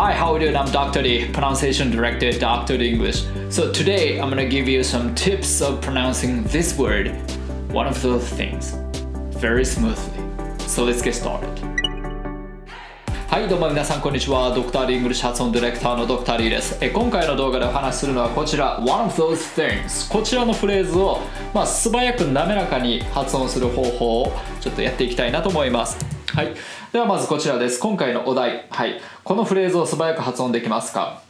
Hi, how are you I'm Dr. D, pronunciation director at Dr. D English. So today I'm gonna give you some tips of pronouncing this word, one of those things, very smoothly. So let's get started. はいどうも皆さんこんにちはドクターリングリッシュ発音ディレクターのドクターリーですえ今回の動画でお話しするのはこちら One of those things こちらのフレーズを、まあ、素早く滑らかに発音する方法をちょっとやっていきたいなと思いますはい。ではまずこちらです。今回のお題。はい。このフレーズを素早く発音できますか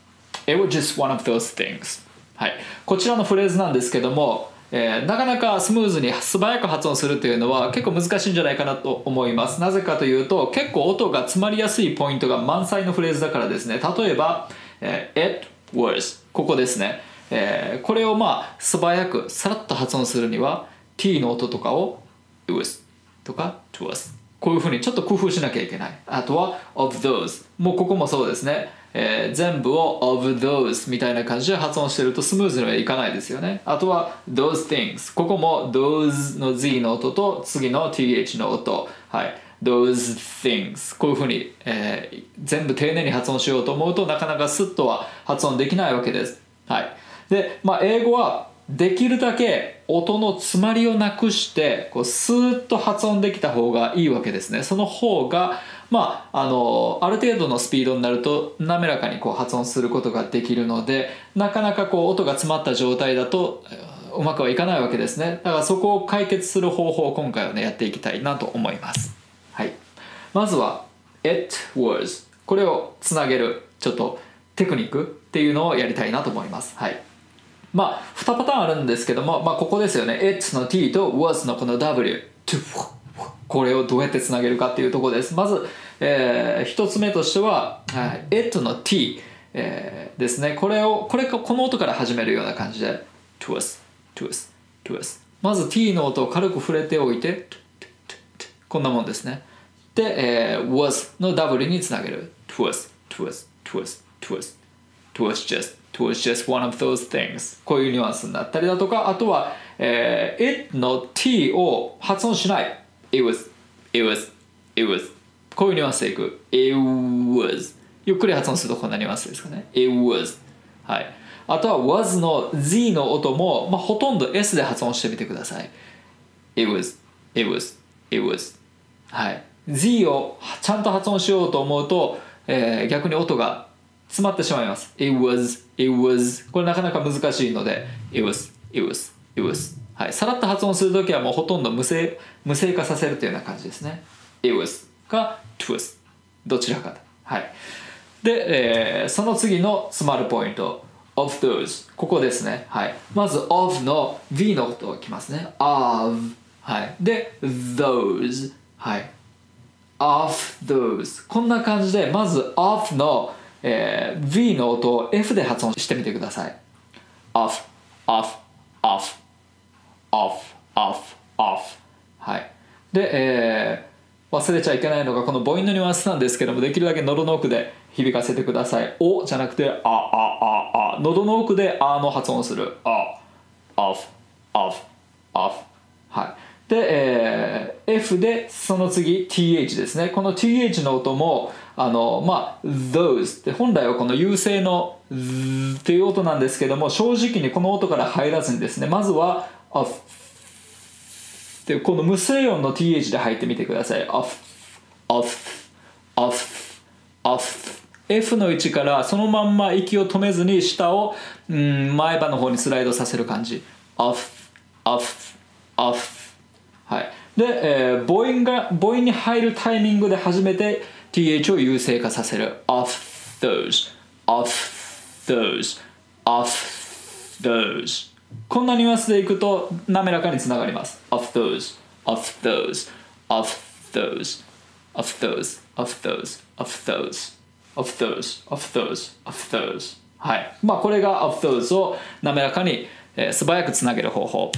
？It was just one of those things. はい。こちらのフレーズなんですけどもえー、なかなかスムーズに素早く発音するというのは結構難しいんじゃないかなと思います。なぜかというと結構音が詰まりやすいポイントが満載のフレーズだからですね。例えば、えー、it was ここですね、えー、これをまあ素早くさらっと発音するには t の音とかを it was とか to us こういうふうにちょっと工夫しなきゃいけない。あとは of those もうここもそうですね。えー、全部を of those みたいな感じで発音してるとスムーズにはいかないですよね。あとは those things ここも those の z の音と次の th の音。はい。those things こういうふうに、えー、全部丁寧に発音しようと思うとなかなかスッとは発音できないわけです。はい。で、まあ、英語はできるだけ音の詰まりをなくしてこうスーッと発音できた方がいいわけですね。その方がまあ、あのある程度のスピードになると滑らかにこう発音することができるのでなかなかこう音が詰まった状態だとうまくはいかないわけですね。だからそこを解決する方法を今回はねやっていきたいなと思います、はい、まずは「it was」これをつなげるちょっとテクニックっていうのをやりたいなと思います。はい。まあ2パターンあるんですけども、まあ、ここですよね「it」の t と「was」のこの w これをどうやってつなげるかっていうところです。まず、えー、1つ目としては「it」の t、えー、ですね。これをこれこの音から始めるような感じで「to us」「to us」「to us」まず t の音を軽く触れておいてこんなもんですね。で、えー、was の w につなげる。to us to us to us to us to us just to us just one of those things. こういうニュアンスになったりだとかあとは、えー、it の t を発音しない。It was it was it was. こういうニュアンスでいく。It was. ゆっくり発音するとこんなニュアンスですかね。It was. はい。あとは was の z の音も、まあ、ほとんど s で発音してみてください。It was it was it was. はい。z をちゃんと発音しようと思うと、えー、逆に音が詰まってしまいます it was it was これなかなか難しいので it was it was it was はい、さらっと発音するときはもうほとんど無声無声化させるというような感じですね。it was か to us どちらかはい。で、えー、その次のスマールポイント of those ここですね。はい。まず of の v の音がきますね。of はい。で those はい。of those こんな感じでまず of の、えー、v の音を f で発音してみてください。off off of off off off. はい。で、えー、忘れちゃいけないのがこの母音のニュアンスなんですけどもできるだけ喉の奥で響かせてください「お」じゃなくて「ああああ」喉の奥で「あ」の発音する「あ」off off off. はい。で、えー、F でその次 TH ですね。この TH の音もあのまあ those って本来はこの優勢のっていう音なんですけども正直にこの音から入らずにですねまずは of でこの無声音の th で入ってみてください。of of of of F の位置からそのまんま息を止めずに下を、うん、前歯の方にスライドさせる感じ。of of of はい。で、えー、母音が母音に入るタイミングで初めて th を優勢化させる of those of those of those こんなニュアンスでいくと滑らかにつながります of those of those of those of those of those of those of those of those of those はいまあこれが of those を滑らかに、えー、素早くつなげる方法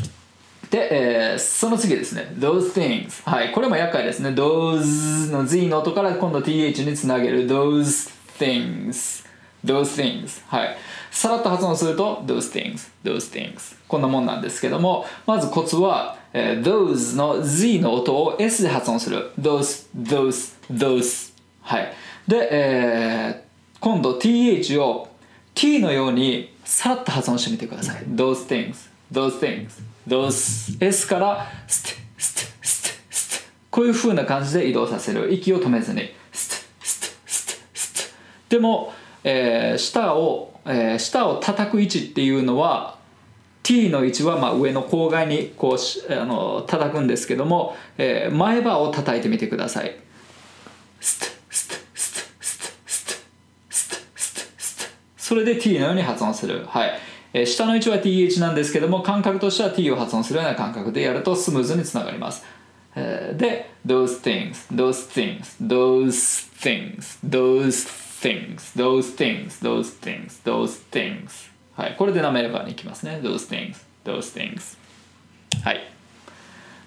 で、えー、その次ですね those things はいこれも厄介ですね those の z の音から今度 th につなげる those things those things はいさらっと発音すると those things those things こんなもんなんですけどもまずコツは、えー、those の z の音を s で発音する those those those はいで、えー、今度 th を t のようにさらっと発音してみてください those things those things those s から st st st st こういう風な感じで移動させる息を止めずに st st st st でも、えー、舌を、えー、舌を叩く位置っていうのは T の位置はまあ上の口外にこうあの叩くんですけども、えー、前歯を叩いてみてくださいステステステステステステステステ。それで T のように発音する。はい。えー、下の位置は TH なんですけども、感覚としては T を発音するような感覚でやるとスムーズにつながります。えー、で、those things, those things, those things, those things, those things, those things, those things. はい、これで滑らかにいきますね。those things, those things. はい。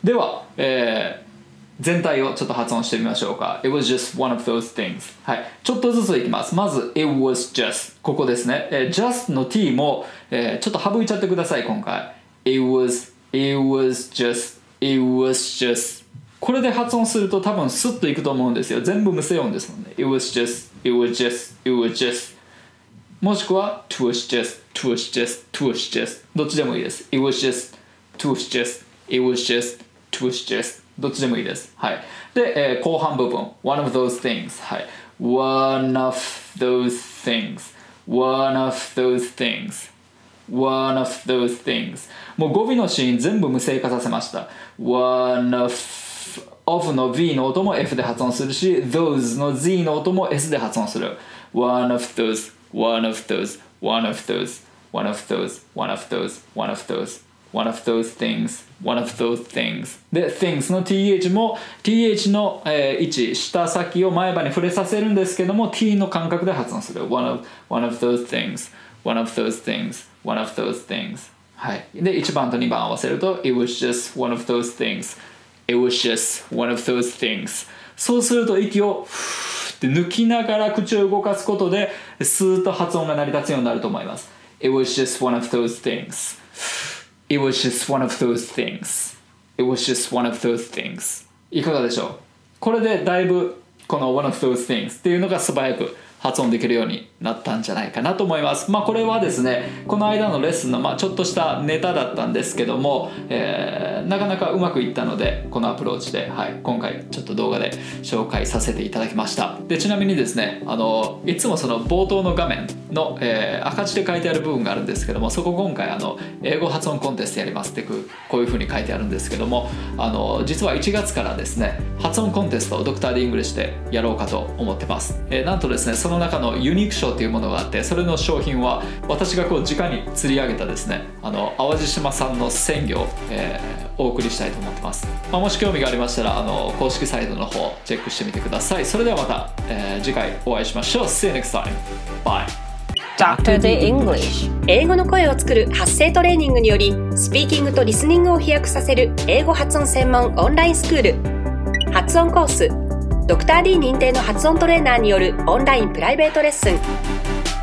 では、えー、全体をちょっと発音してみましょうか。It was just one of those things. はい。ちょっとずついきます。まず、It was just. ここですね。えー、just の t も、えー、ちょっと省いちゃってください、今回。It was, it was just, it was just. これで発音すると多分スッといくと思うんですよ。全部無声音ですもんね。It was just, it was just, it was just. もしくは t was just, t was just, t was just どっちでもいいです it was just, t was just, it was just, t was just どっちでもいいですはいで、えー、後半部分 one of those things はい one of those things one of those things one of those things もう語尾のシーン全部無声化させました one of of の V の音も F で発音するし those の Z の音も S で発音する one of those one of those, one of those, one of those, one of those, one of those, one of those things, one of those things で things の th も th の、えー、位置下先を前歯に触れさせるんですけども t の感覚で発音する one of, one of those things, one of those things, one of those things はいで1番と2番合わせると it was just one of those things it was just one of those things そうすると息をふで抜きながら口を動かすことでスーッと発音が成り立つようになると思います It was just one of those things It was just one of those things It was just one of those things いかがでしょうこれでだいぶこの one of those things っていうのが素早く発音できるようになったんじゃないかなと思います。まあこれはですねこの間のレッスンのまあちょっとしたネタだったんですけども、えー、なかなかうまくいったのでこのアプローチで、はい、今回ちょっと動画で紹介させていただきましたでちなみにですねあのいつもその冒頭の画面の、えー、赤字で書いてある部分があるんですけどもそこ今回あの英語発音コンテストやりますってこういうふうに書いてあるんですけどもあの実は1月からですね発音コンテストを Dr. D English でやろうかと思ってます、えー、なんとですねその中のユニーク賞というものがあってそれの賞品は私がこう直に釣り上げたですねあの淡路島産の鮮魚を、えー、お送りしたいと思ってます、まあ、もし興味がありましたらあの公式サイトの方チェックしてみてください。それではまた、えー、次回お会いしましょう。See you next time. Bye. Dr. D English. 英語の声を作る発声トレーニングによりスピーキングとリスニングを飛躍させる英語発音専門オンラインスクール。発音コースドクター d 認定の発音トレーナーによるオンラインプライベートレッスン。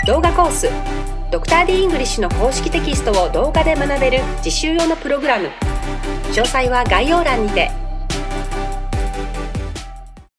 動画コースドクター d イングリッシュの公式テキストを動画で学べる自習用のプログラム。詳細は概要欄にて。